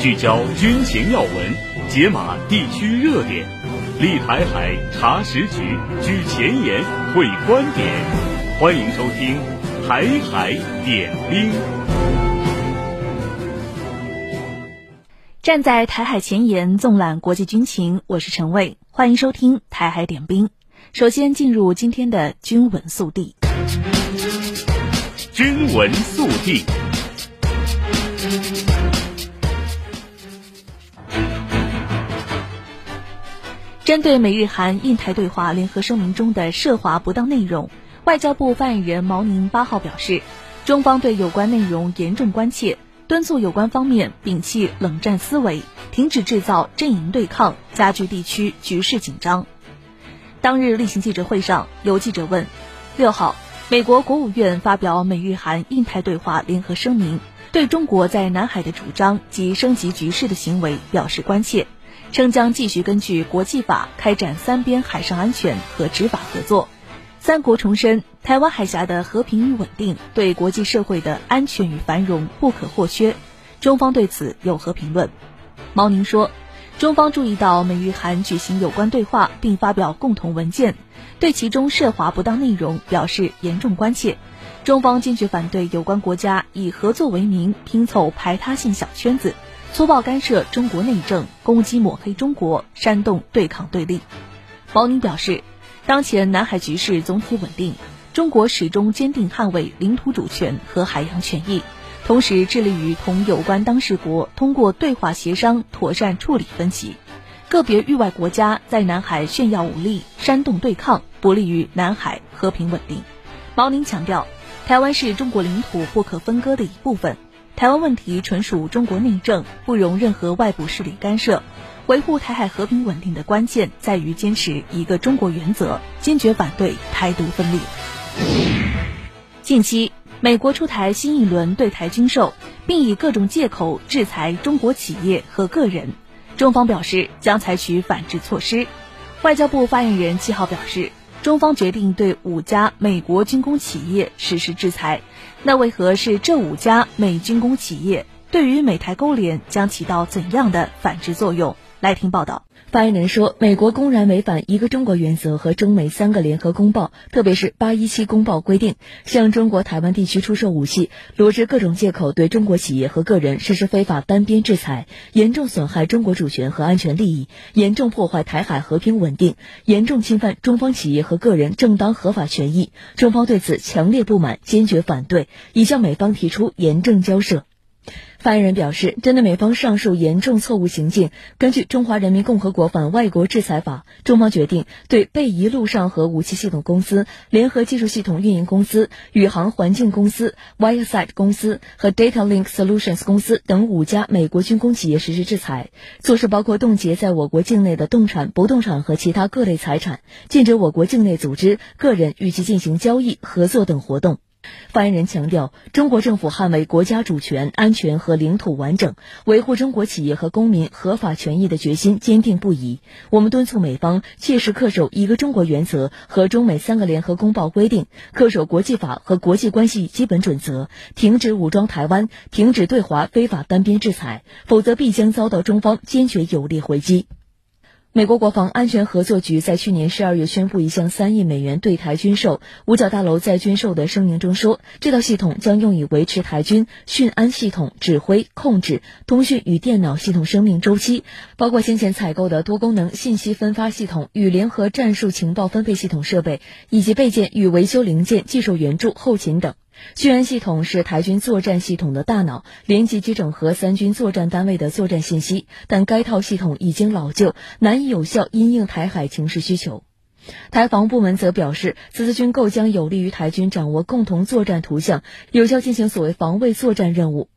聚焦军情要闻，解码地区热点，立台海查实局，居前沿会观点。欢迎收听《台海点兵》。站在台海前沿，纵览国际军情，我是陈卫，欢迎收听《台海点兵》。首先进入今天的军文速递。军文速递。针对美日韩印台对话联合声明中的涉华不当内容，外交部发言人毛宁八号表示，中方对有关内容严重关切，敦促有关方面摒弃冷战思维，停止制造阵营对抗，加剧地区局势紧张。当日例行记者会上，有记者问：六号，美国国务院发表美日韩印台对话联合声明，对中国在南海的主张及升级局势的行为表示关切。称将继续根据国际法开展三边海上安全和执法合作。三国重申，台湾海峡的和平与稳定对国际社会的安全与繁荣不可或缺。中方对此有何评论？毛宁说，中方注意到美日韩举行有关对话并发表共同文件，对其中涉华不当内容表示严重关切。中方坚决反对有关国家以合作为名拼凑排他性小圈子。粗暴干涉中国内政，攻击抹黑中国，煽动对抗对立。毛宁表示，当前南海局势总体稳定，中国始终坚定捍卫领土主权和海洋权益，同时致力于同有关当事国通过对话协商妥善处理分歧。个别域外国家在南海炫耀武力、煽动对抗，不利于南海和平稳定。毛宁强调，台湾是中国领土不可分割的一部分。台湾问题纯属中国内政，不容任何外部势力干涉。维护台海和平稳定的关键在于坚持一个中国原则，坚决反对台独分裂。近期，美国出台新一轮对台军售，并以各种借口制裁中国企业和个人。中方表示将采取反制措施。外交部发言人七号表示。中方决定对五家美国军工企业实施制裁，那为何是这五家美军工企业？对于美台勾连将起到怎样的反制作用？来听报道。发言人说，美国公然违反一个中国原则和中美三个联合公报，特别是八一七公报规定，向中国台湾地区出售武器，罗织各种借口对中国企业和个人实施非法单边制裁，严重损害中国主权和安全利益，严重破坏台海和平稳定，严重侵犯中方企业和个人正当合法权益。中方对此强烈不满，坚决反对，已向美方提出严正交涉。发言人表示，针对美方上述严重错误行径，根据《中华人民共和国反外国制裁法》，中方决定对贝仪陆上和武器系统公司、联合技术系统运营公司、宇航环境公司、Viasat 公司和 Data Link Solutions 公司等五家美国军工企业实施制裁。措施包括冻结在我国境内的动产、不动产和其他各类财产，禁止我国境内组织、个人与其进行交易、合作等活动。发言人强调，中国政府捍卫国家主权、安全和领土完整，维护中国企业和公民合法权益的决心坚定不移。我们敦促美方切实恪守一个中国原则和中美三个联合公报规定，恪守国际法和国际关系基本准则，停止武装台湾，停止对华非法单边制裁，否则必将遭到中方坚决有力回击。美国国防安全合作局在去年十二月宣布一项三亿美元对台军售。五角大楼在军售的声明中说，这套系统将用以维持台军训安系统、指挥、控制、通讯与电脑系统生命周期，包括先前采购的多功能信息分发系统与联合战术情报分配系统设备，以及备件与维修零件、技术援助、后勤等。救援系统是台军作战系统的大脑，连接及整合三军作战单位的作战信息，但该套系统已经老旧，难以有效因应台海情势需求。台防部门则表示，此次军购将有利于台军掌握共同作战图像，有效进行所谓防卫作战任务。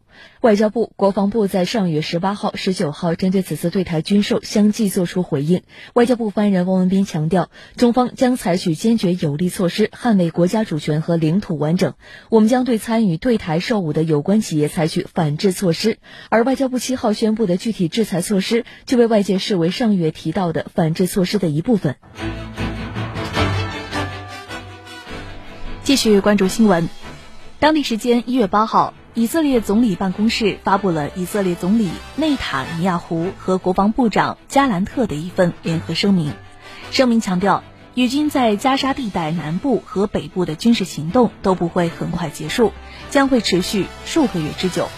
外交部、国防部在上月十八号、十九号针对此次对台军售相继作出回应。外交部发言人汪文斌强调，中方将采取坚决有力措施，捍卫国家主权和领土完整。我们将对参与对台售武的有关企业采取反制措施。而外交部七号宣布的具体制裁措施，就被外界视为上月提到的反制措施的一部分。继续关注新闻。当地时间一月八号，以色列总理办公室发布了以色列总理内塔尼亚胡和国防部长加兰特的一份联合声明。声明强调，以军在加沙地带南部和北部的军事行动都不会很快结束，将会持续数个月之久。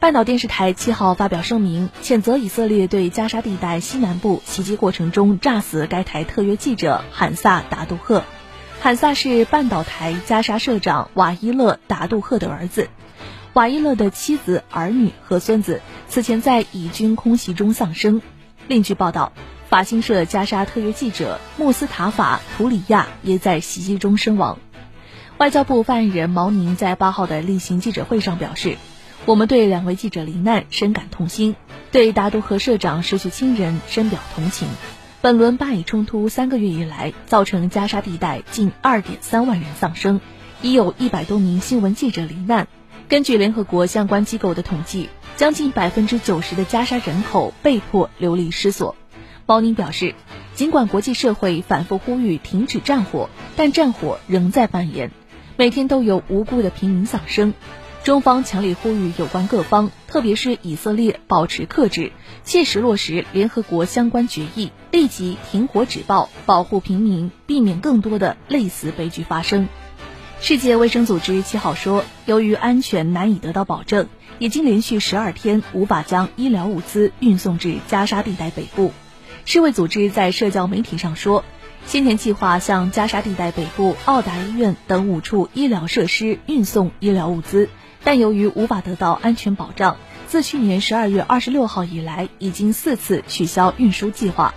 半岛电视台七号发表声明，谴责以色列对加沙地带西南部袭击过程中炸死该台特约记者罕萨达杜赫。罕萨是半岛台加沙社长瓦伊勒达杜赫的儿子。瓦伊勒的妻子、儿女和孙子此前在以军空袭中丧生。另据报道，法新社加沙特约记者穆斯塔法图里亚也在袭击中身亡。外交部发言人毛宁在八号的例行记者会上表示。我们对两位记者罹难深感痛心，对达杜赫社长失去亲人深表同情。本轮巴以冲突三个月以来，造成加沙地带近二点三万人丧生，已有一百多名新闻记者罹难。根据联合国相关机构的统计，将近百分之九十的加沙人口被迫流离失所。毛宁表示，尽管国际社会反复呼吁停止战火，但战火仍在蔓延，每天都有无辜的平民丧生。中方强烈呼吁有关各方，特别是以色列，保持克制，切实落实联合国相关决议，立即停火止暴，保护平民，避免更多的类似悲剧发生。世界卫生组织七号说，由于安全难以得到保证，已经连续十二天无法将医疗物资运送至加沙地带北部。世卫组织在社交媒体上说，先前计划向加沙地带北部奥达医院等五处医疗设施运送医疗物资。但由于无法得到安全保障，自去年十二月二十六号以来，已经四次取消运输计划。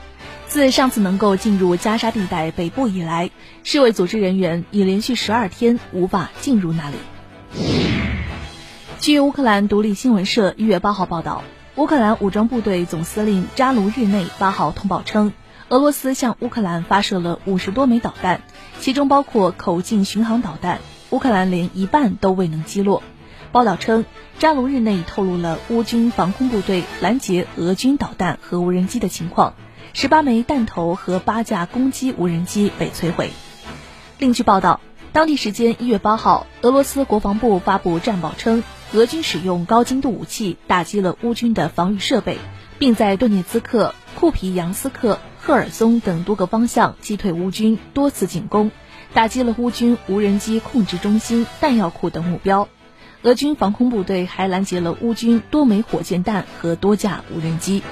自上次能够进入加沙地带北部以来，世卫组织人员已连续十二天无法进入那里。据乌克兰独立新闻社一月八号报道，乌克兰武装部队总司令扎卢日内八号通报称，俄罗斯向乌克兰发射了五十多枚导弹，其中包括口径巡航导弹，乌克兰连一半都未能击落。报道称，扎卢日内透露了乌军防空部队拦截俄军导弹和无人机的情况，十八枚弹头和八架攻击无人机被摧毁。另据报道，当地时间一月八号，俄罗斯国防部发布战报称，俄军使用高精度武器打击了乌军的防御设备，并在顿涅茨克、库皮扬斯克、赫尔松等多个方向击退乌军多次进攻，打击了乌军无人机控制中心、弹药库等目标。俄军防空部队还拦截了乌军多枚火箭弹和多架无人机。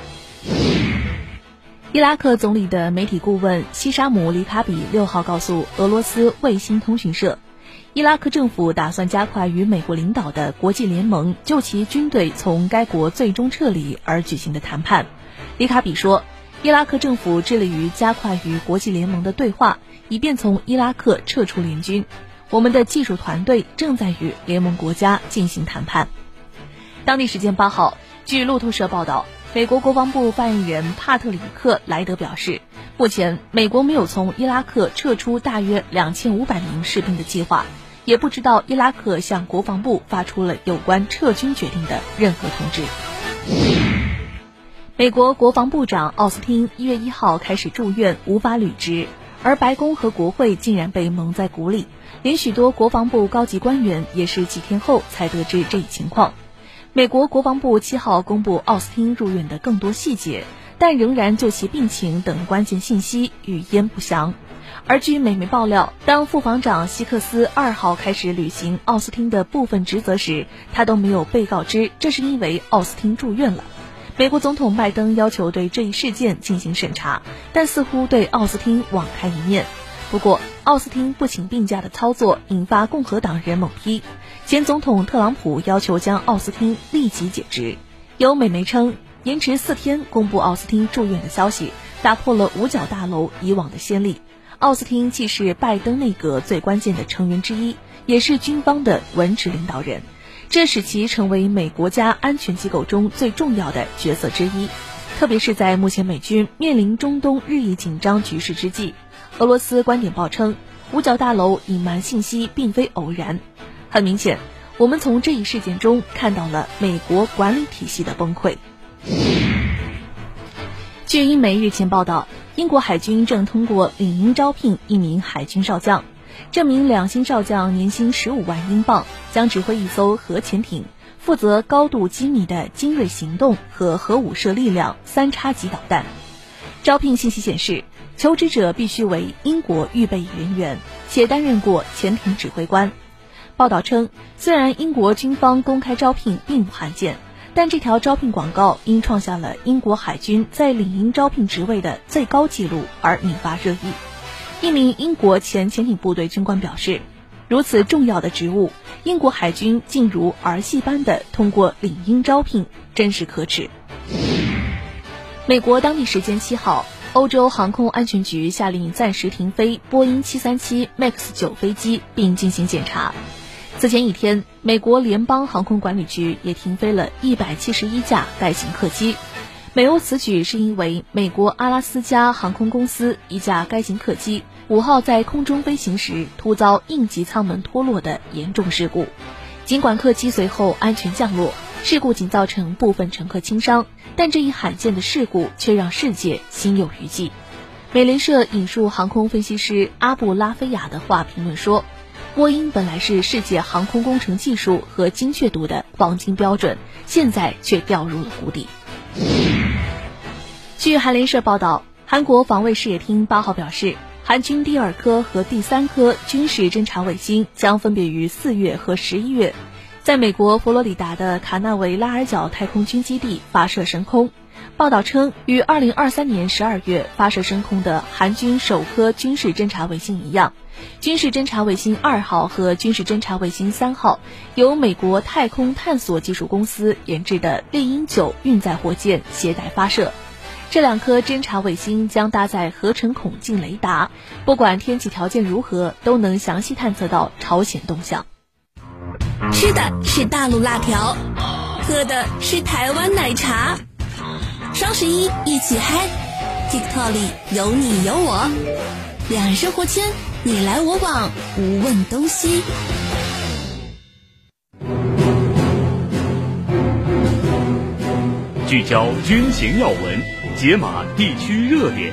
伊拉克总理的媒体顾问西沙姆·里卡比六号告诉俄罗斯卫星通讯社，伊拉克政府打算加快与美国领导的国际联盟就其军队从该国最终撤离而举行的谈判。里卡比说，伊拉克政府致力于加快与国际联盟的对话，以便从伊拉克撤出联军。我们的技术团队正在与联盟国家进行谈判。当地时间八号，据路透社报道，美国国防部发言人帕特里克莱德表示，目前美国没有从伊拉克撤出大约两千五百名士兵的计划，也不知道伊拉克向国防部发出了有关撤军决定的任何通知。美国国防部长奥斯汀一月一号开始住院，无法履职。而白宫和国会竟然被蒙在鼓里，连许多国防部高级官员也是几天后才得知这一情况。美国国防部七号公布奥斯汀入院的更多细节，但仍然就其病情等关键信息语焉不详。而据美媒爆料，当副防长希克斯二号开始履行奥斯汀的部分职责时，他都没有被告知，这是因为奥斯汀住院了。美国总统拜登要求对这一事件进行审查，但似乎对奥斯汀网开一面。不过，奥斯汀不请病假的操作引发共和党人猛批，前总统特朗普要求将奥斯汀立即解职。有美媒称，延迟四天公布奥斯汀住院的消息，打破了五角大楼以往的先例。奥斯汀既是拜登内阁最关键的成员之一，也是军方的文职领导人。这使其成为美国家安全机构中最重要的角色之一，特别是在目前美军面临中东日益紧张局势之际。俄罗斯观点报称，五角大楼隐瞒信息并非偶然。很明显，我们从这一事件中看到了美国管理体系的崩溃。据英媒日前报道，英国海军正通过领英招聘一名海军少将。这名两星少将年薪十五万英镑，将指挥一艘核潜艇，负责高度机密的精锐行动和核武射力量三叉戟导弹。招聘信息显示，求职者必须为英国预备人员，且担任过潜艇指挥官。报道称，虽然英国军方公开招聘并不罕见，但这条招聘广告因创下了英国海军在领英招聘职位的最高纪录而引发热议。一名英国前潜艇部队军官表示：“如此重要的职务，英国海军竟如儿戏般的通过领英招聘，真是可耻。”美国当地时间七号，欧洲航空安全局下令暂时停飞波音737 MAX 九飞机，并进行检查。此前一天，美国联邦航空管理局也停飞了一百七十一架该型客机。美欧此举是因为美国阿拉斯加航空公司一架该型客机五号在空中飞行时突遭应急舱门脱落的严重事故。尽管客机随后安全降落，事故仅造成部分乘客轻伤，但这一罕见的事故却让世界心有余悸。美联社引述航空分析师阿布拉菲亚的话评论说。波音本来是世界航空工程技术和精确度的黄金标准，现在却掉入了谷底。据韩联社报道，韩国防卫事业厅八号表示，韩军第二颗和第三颗军事侦察卫星将分别于四月和十一月，在美国佛罗里达的卡纳维拉尔角太空军基地发射升空。报道称，与二零二三年十二月发射升空的韩军首颗军事侦察卫星一样。军事侦察卫星二号和军事侦察卫星三号由美国太空探索技术公司研制的猎鹰九运载火箭携带发射。这两颗侦察卫星将搭载合成孔径雷达，不管天气条件如何，都能详细探测到朝鲜动向。吃的是大陆辣条，喝的是台湾奶茶。双十一一起嗨，TikTok 里有你有我，两人生活圈。你来我往，无问东西。聚焦军情要闻，解码地区热点，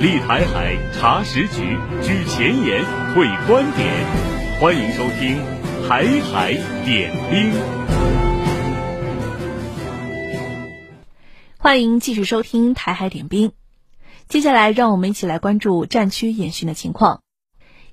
立台海查实局，举前沿会观点。欢迎收听《台海点兵》。欢迎继续收听《台海点兵》。接下来，让我们一起来关注战区演训的情况。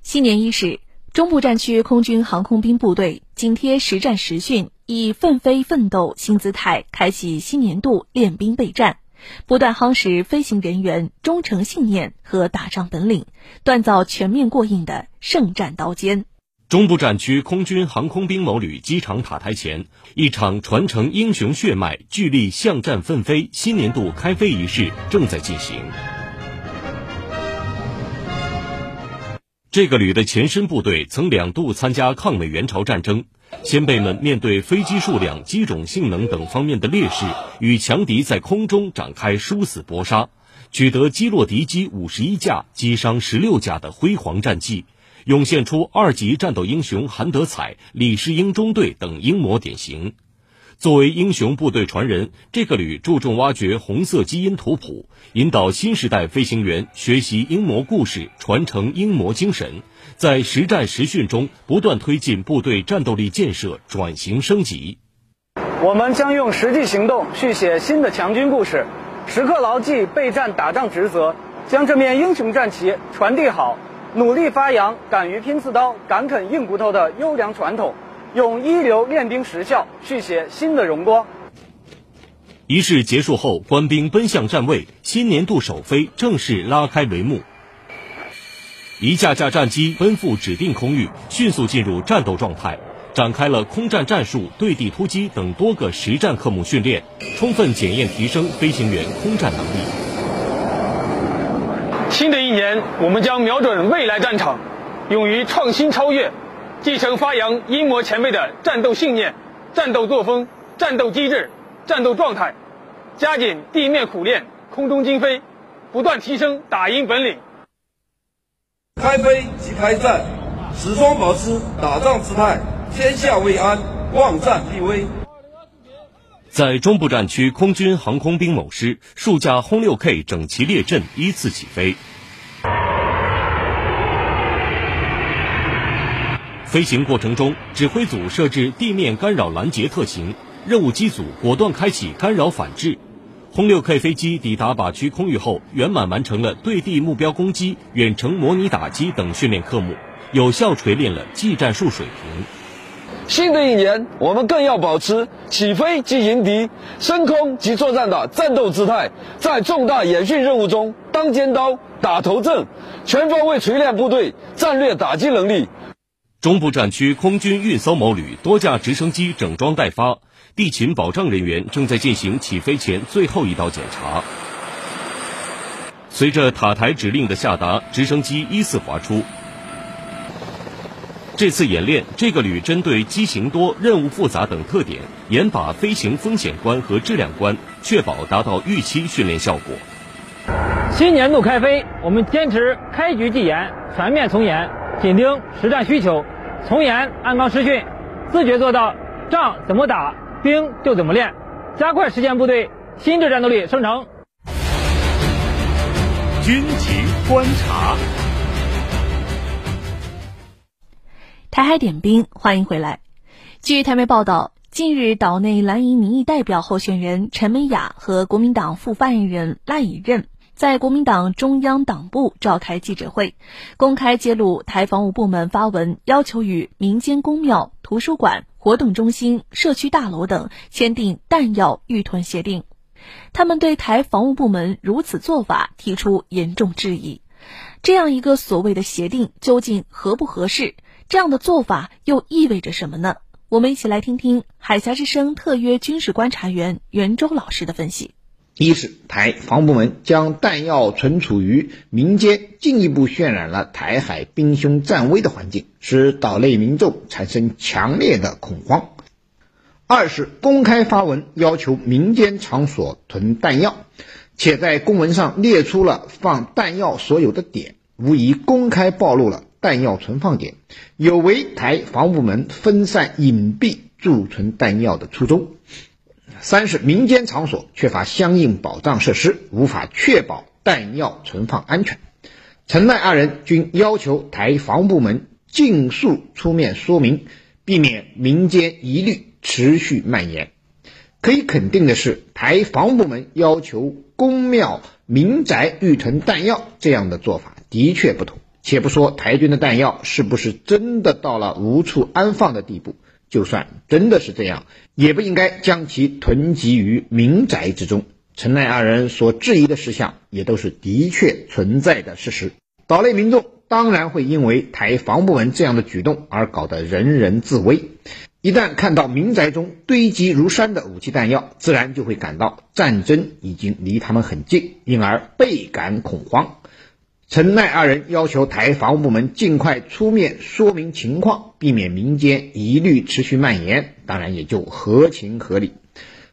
新年伊始，中部战区空军航空兵部队紧贴实战实训，以奋飞奋斗新姿态开启新年度练兵备战，不断夯实飞行人员忠诚信念和打仗本领，锻造全面过硬的胜战刀尖。中部战区空军航空兵某旅机场塔台前，一场传承英雄血脉、聚力向战奋飞新年度开飞仪式正在进行。这个旅的前身部队曾两度参加抗美援朝战争，先辈们面对飞机数量、机种性能等方面的劣势，与强敌在空中展开殊死搏杀，取得击落敌机五十一架、击伤十六架的辉煌战绩，涌现出二级战斗英雄韩德采、李世英中队等英模典型。作为英雄部队传人，这个旅注重挖掘红色基因图谱，引导新时代飞行员学习英模故事，传承英模精神，在实战实训中不断推进部队战斗力建设转型升级。我们将用实际行动续写新的强军故事，时刻牢记备战打仗职责，将这面英雄战旗传递好，努力发扬敢于拼刺刀、敢啃硬骨头的优良传统。用一流练兵实效续写新的荣光。仪式结束后，官兵奔向站位，新年度首飞正式拉开帷幕。一架架战机奔赴指定空域，迅速进入战斗状态，展开了空战战术、对地突击等多个实战科目训练，充分检验提升飞行员空战能力。新的一年，我们将瞄准未来战场，勇于创新超越。继承发扬英模前辈的战斗信念、战斗作风、战斗机制、战斗状态，加紧地面苦练、空中精飞，不断提升打赢本领。开飞即开战，始终保持打仗姿态，天下未安，望战必危。在中部战区空军航空兵某师，数架轰六 K 整齐列阵，依次起飞。飞行过程中，指挥组设置地面干扰拦截特型，任务机组果断开启干扰反制。轰六 K 飞机抵达靶区空域后，圆满完成了对地目标攻击、远程模拟打击等训练科目，有效锤炼了技战术水平。新的一年，我们更要保持起飞即迎敌、升空即作战的战斗姿态，在重大演训任务中当尖刀、打头阵，全方位锤炼部队战略打击能力。中部战区空军运搜某旅多架直升机整装待发，地勤保障人员正在进行起飞前最后一道检查。随着塔台指令的下达，直升机依次滑出。这次演练，这个旅针对机型多、任务复杂等特点，严把飞行风险关和质量关，确保达到预期训练效果。新年度开飞，我们坚持开局即严，全面从严。紧盯实战需求，从严按纲施训，自觉做到仗怎么打，兵就怎么练，加快实现部队新质战斗力生成。军情观察，台海点兵，欢迎回来。据台媒报道，近日岛内蓝营民意代表候选人陈美雅和国民党副发言人赖以任。在国民党中央党部召开记者会，公开揭露台防务部门发文要求与民间公庙、图书馆、活动中心、社区大楼等签订弹药预囤协定。他们对台防务部门如此做法提出严重质疑。这样一个所谓的协定究竟合不合适？这样的做法又意味着什么呢？我们一起来听听海峡之声特约军事观察员袁周老师的分析。一是台防部门将弹药存储于民间，进一步渲染了台海兵凶战危的环境，使岛内民众产生强烈的恐慌；二是公开发文要求民间场所囤弹药，且在公文上列出了放弹药所有的点，无疑公开暴露了弹药存放点，有违台防部门分散隐蔽贮存弹药的初衷。三是民间场所缺乏相应保障设施，无法确保弹药存放安全。陈赖二人均要求台防部门尽速出面说明，避免民间疑虑持续蔓延。可以肯定的是，台防部门要求公庙、民宅预存弹药这样的做法的确不妥。且不说台军的弹药是不是真的到了无处安放的地步。就算真的是这样，也不应该将其囤积于民宅之中。陈赖二人所质疑的事项，也都是的确存在的事实。岛内民众当然会因为台防部门这样的举动而搞得人人自危。一旦看到民宅中堆积如山的武器弹药，自然就会感到战争已经离他们很近，因而倍感恐慌。陈赖二人要求台防务部门尽快出面说明情况，避免民间疑虑持续蔓延，当然也就合情合理。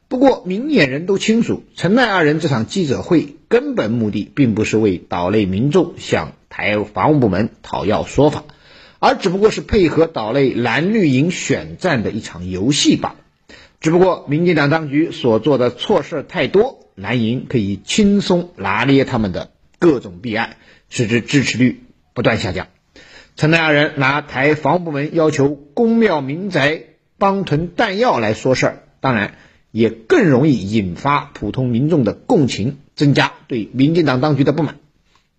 不过，明眼人都清楚，陈赖二人这场记者会根本目的并不是为岛内民众向台防务部门讨要说法，而只不过是配合岛内蓝绿营选战的一场游戏罢了。只不过，民进党当局所做的错事太多，蓝营可以轻松拿捏他们的各种弊案。使之支持率不断下降。陈赖二人拿台防部门要求公庙民宅帮囤弹药来说事儿，当然也更容易引发普通民众的共情，增加对民进党当局的不满。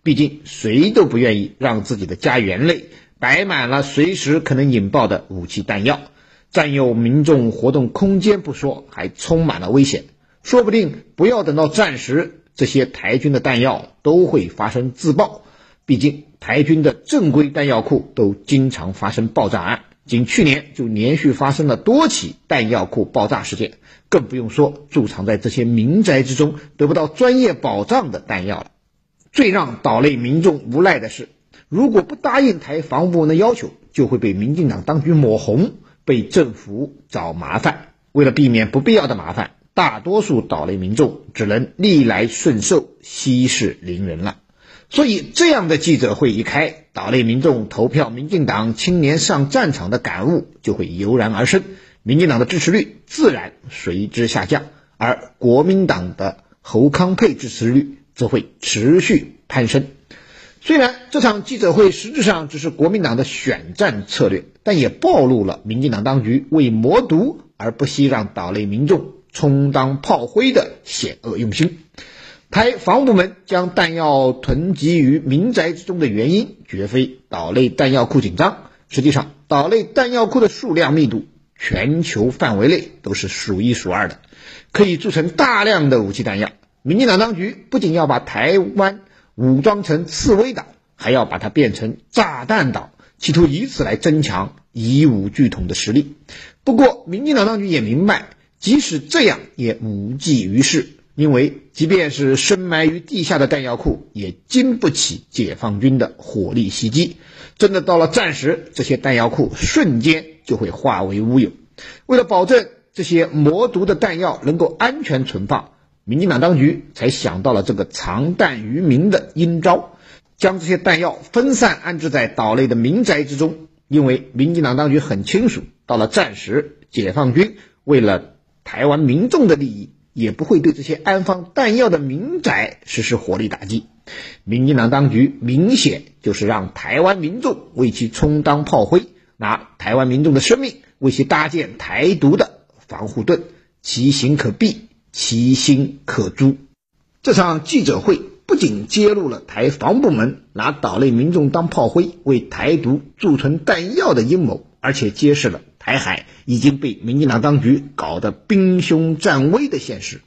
毕竟谁都不愿意让自己的家园内摆满了随时可能引爆的武器弹药，占用民众活动空间不说，还充满了危险。说不定不要等到战时。这些台军的弹药都会发生自爆，毕竟台军的正规弹药库都经常发生爆炸案，仅去年就连续发生了多起弹药库爆炸事件，更不用说贮藏在这些民宅之中得不到专业保障的弹药了。最让岛内民众无奈的是，如果不答应台防务部门的要求，就会被民进党当局抹红，被政府找麻烦。为了避免不必要的麻烦。大多数岛内民众只能逆来顺受，息事宁人了。所以这样的记者会一开，岛内民众投票民进党青年上战场的感悟就会油然而生，民进党的支持率自然随之下降，而国民党的侯康沛支持率则会持续攀升。虽然这场记者会实质上只是国民党的选战策略，但也暴露了民进党当局为魔毒而不惜让岛内民众充当炮灰的险恶用心。台防务部门将弹药囤积于民宅之中的原因，绝非岛内弹药库紧张，实际上岛内弹药库的数量密度，全球范围内都是数一数二的，可以贮存大量的武器弹药。民进党当局不仅要把台湾武装成刺猬岛，还要把它变成炸弹岛，企图以此来增强以武拒统的实力。不过，民进党当局也明白，即使这样也无济于事，因为即便是深埋于地下的弹药库，也经不起解放军的火力袭击。真的到了战时，这些弹药库瞬间就会化为乌有。为了保证这些魔毒的弹药能够安全存放，民进党当局才想到了这个藏弹于民的阴招，将这些弹药分散安置在岛内的民宅之中。因为民进党当局很清楚，到了战时，解放军为了台湾民众的利益，也不会对这些安放弹药的民宅实施火力打击。民进党当局明显就是让台湾民众为其充当炮灰，拿台湾民众的生命为其搭建台独的防护盾，其行可避。其心可诛。这场记者会不仅揭露了台防部门拿岛内民众当炮灰，为台独贮存弹药的阴谋，而且揭示了台海已经被民进党当局搞得兵凶战危的现实。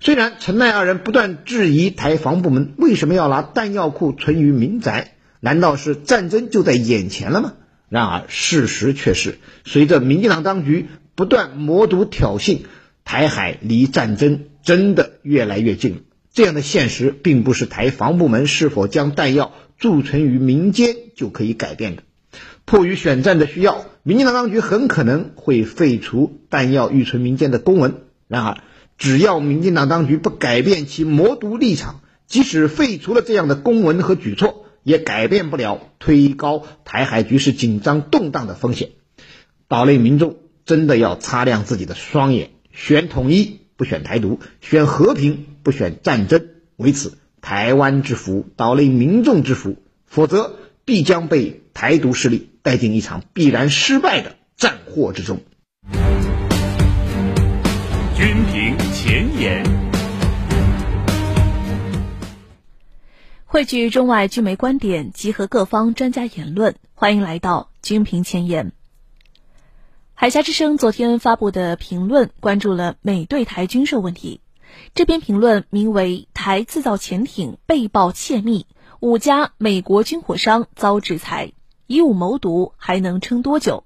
虽然陈赖二人不断质疑台防部门为什么要拿弹药库存于民宅，难道是战争就在眼前了吗？然而事实却是，随着民进党当局不断谋独挑衅。台海离战争真的越来越近，这样的现实并不是台防部门是否将弹药贮存于民间就可以改变的。迫于选战的需要，民进党当局很可能会废除弹药预存民间的公文。然而，只要民进党当局不改变其谋独立场，即使废除了这样的公文和举措，也改变不了推高台海局势紧张动荡的风险。岛内民众真的要擦亮自己的双眼。选统一不选台独，选和平不选战争，为此台湾之福，岛内民众之福，否则必将被台独势力带进一场必然失败的战祸之中。军评前沿，汇聚中外军媒观点，集合各方专家言论，欢迎来到军评前沿。海峡之声昨天发布的评论关注了美对台军售问题。这篇评论名为《台制造潜艇被曝窃密，五家美国军火商遭制裁，以武谋独还能撑多久？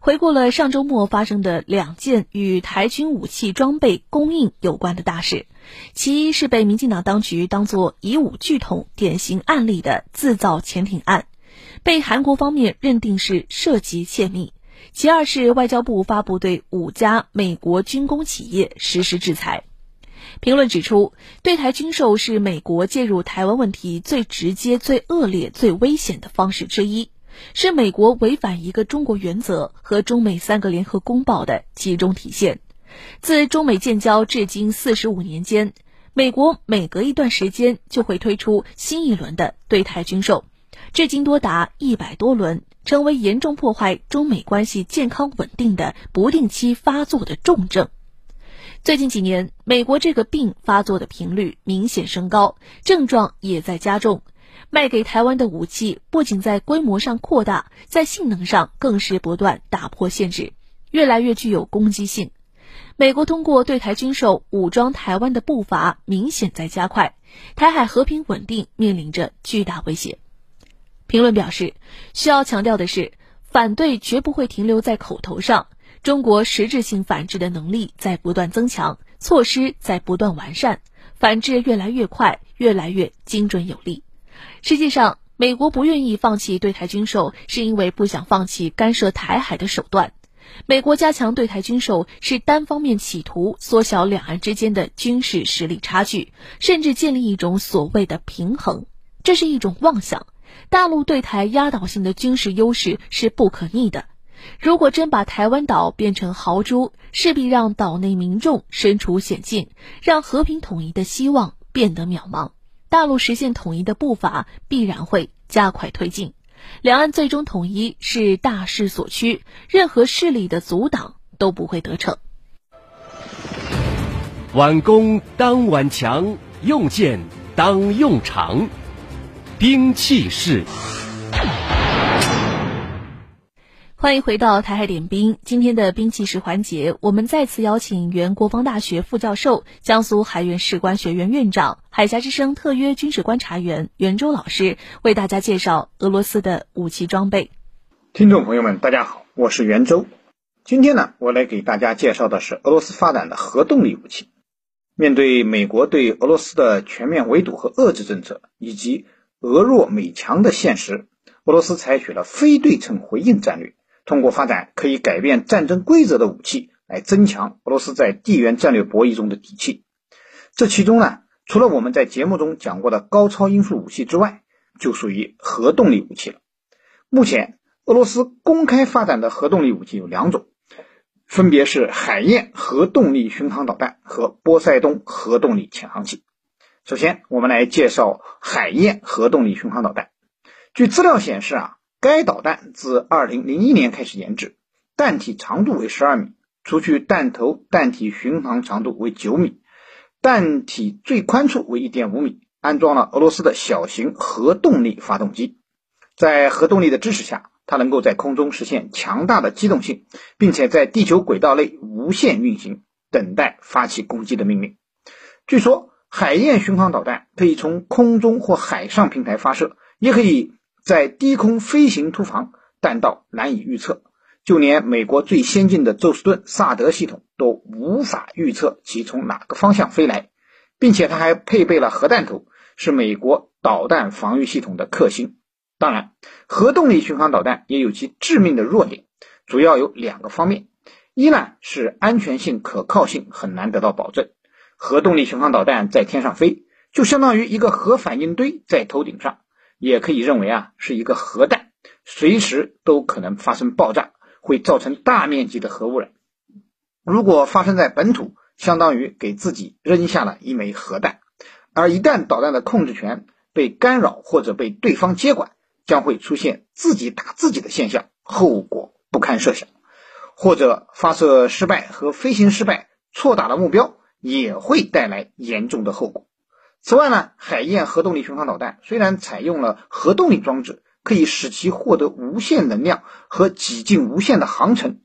回顾了上周末发生的两件与台军武器装备供应有关的大事，其一是被民进党当局当作以武拒统典型案例的自造潜艇案，被韩国方面认定是涉及窃密。其二是外交部发布对五家美国军工企业实施制裁。评论指出，对台军售是美国介入台湾问题最直接、最恶劣、最危险的方式之一，是美国违反一个中国原则和中美三个联合公报的集中体现。自中美建交至今四十五年间，美国每隔一段时间就会推出新一轮的对台军售，至今多达一百多轮。成为严重破坏中美关系健康稳定的不定期发作的重症。最近几年，美国这个病发作的频率明显升高，症状也在加重。卖给台湾的武器不仅在规模上扩大，在性能上更是不断打破限制，越来越具有攻击性。美国通过对台军售武装台湾的步伐明显在加快，台海和平稳定面临着巨大威胁。评论表示，需要强调的是，反对绝不会停留在口头上。中国实质性反制的能力在不断增强，措施在不断完善，反制越来越快，越来越精准有力。实际上，美国不愿意放弃对台军售，是因为不想放弃干涉台海的手段。美国加强对台军售，是单方面企图缩小两岸之间的军事实力差距，甚至建立一种所谓的平衡，这是一种妄想。大陆对台压倒性的军事优势是不可逆的。如果真把台湾岛变成豪猪，势必让岛内民众身处险境，让和平统一的希望变得渺茫。大陆实现统一的步伐必然会加快推进。两岸最终统一是大势所趋，任何势力的阻挡都不会得逞。挽弓当挽强，用箭当用长，兵器是。欢迎回到台海点兵。今天的兵器式环节，我们再次邀请原国防大学副教授、江苏海员士官学院院长、海峡之声特约军事观察员袁周老师，为大家介绍俄罗斯的武器装备。听众朋友们，大家好，我是袁周。今天呢，我来给大家介绍的是俄罗斯发展的核动力武器。面对美国对俄罗斯的全面围堵和遏制政策，以及俄弱美强的现实，俄罗斯采取了非对称回应战略。通过发展可以改变战争规则的武器，来增强俄罗斯在地缘战略博弈中的底气。这其中呢，除了我们在节目中讲过的高超音速武器之外，就属于核动力武器了。目前，俄罗斯公开发展的核动力武器有两种，分别是海燕核动力巡航导弹和波塞冬核动力潜航器。首先，我们来介绍海燕核动力巡航导弹。据资料显示啊。该导弹自2001年开始研制，弹体长度为12米，除去弹头，弹体巡航长度为9米，弹体最宽处为1.5米，安装了俄罗斯的小型核动力发动机。在核动力的支持下，它能够在空中实现强大的机动性，并且在地球轨道内无限运行，等待发起攻击的命令。据说，海燕巡航导弹可以从空中或海上平台发射，也可以。在低空飞行突防，弹道难以预测，就连美国最先进的宙斯盾萨德系统都无法预测其从哪个方向飞来，并且它还配备了核弹头，是美国导弹防御系统的克星。当然，核动力巡航导弹也有其致命的弱点，主要有两个方面：一呢是安全性、可靠性很难得到保证，核动力巡航导弹在天上飞，就相当于一个核反应堆在头顶上。也可以认为啊，是一个核弹，随时都可能发生爆炸，会造成大面积的核污染。如果发生在本土，相当于给自己扔下了一枚核弹。而一旦导弹的控制权被干扰或者被对方接管，将会出现自己打自己的现象，后果不堪设想。或者发射失败和飞行失败，错打了目标，也会带来严重的后果。此外呢，海燕核动力巡航导弹虽然采用了核动力装置，可以使其获得无限能量和几近无限的航程，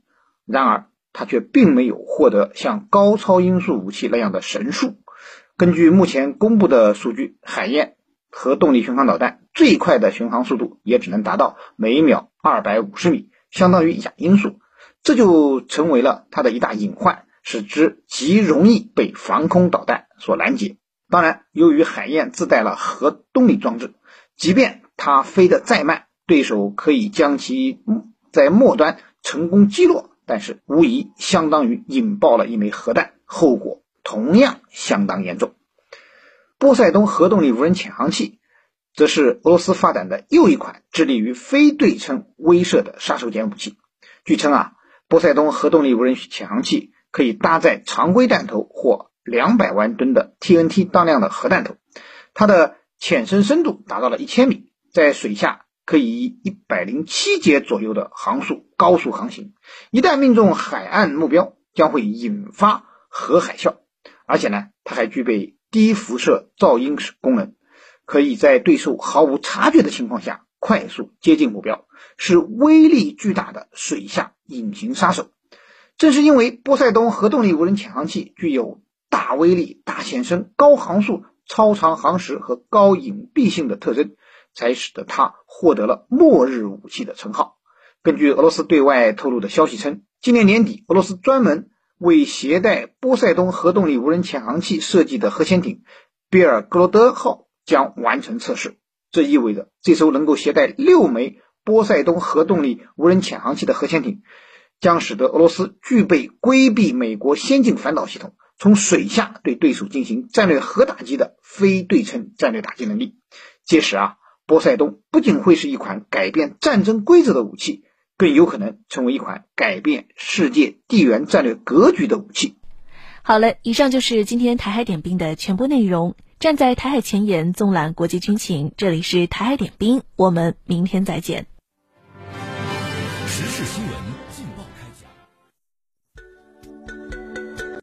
然而它却并没有获得像高超音速武器那样的神速。根据目前公布的数据，海燕核动力巡航导弹最快的巡航速度也只能达到每秒二百五十米，相当于亚音速，这就成为了它的一大隐患，使之极容易被防空导弹所拦截。当然，由于海燕自带了核动力装置，即便它飞得再慢，对手可以将其在末端成功击落，但是无疑相当于引爆了一枚核弹，后果同样相当严重。波塞冬核动力无人潜航器，则是俄罗斯发展的又一款致力于非对称威慑的杀手锏武器。据称啊，波塞冬核动力无人潜航器可以搭载常规弹头或两百万吨的 TNT 当量的核弹头，它的潜深深度达到了一千米，在水下可以以一百零七节左右的航速高速航行。一旦命中海岸目标，将会引发核海啸。而且呢，它还具备低辐射噪音功能，可以在对手毫无察觉的情况下快速接近目标，是威力巨大的水下隐形杀手。正是因为波塞冬核动力无人潜航器具有大威力、大潜深、高航速、超长航时和高隐蔽性的特征，才使得它获得了“末日武器”的称号。根据俄罗斯对外透露的消息称，今年年底，俄罗斯专门为携带波塞冬核动力无人潜航器设计的核潜艇“比尔格罗德号”将完成测试。这意味着，这艘能够携带六枚波塞冬核动力无人潜航器的核潜艇，将使得俄罗斯具备规避美国先进反导系统。从水下对对手进行战略核打击的非对称战略打击能力，届时啊，波塞冬不仅会是一款改变战争规则的武器，更有可能成为一款改变世界地缘战略格局的武器。好了，以上就是今天台海点兵的全部内容。站在台海前沿，纵览国际军情。这里是台海点兵，我们明天再见。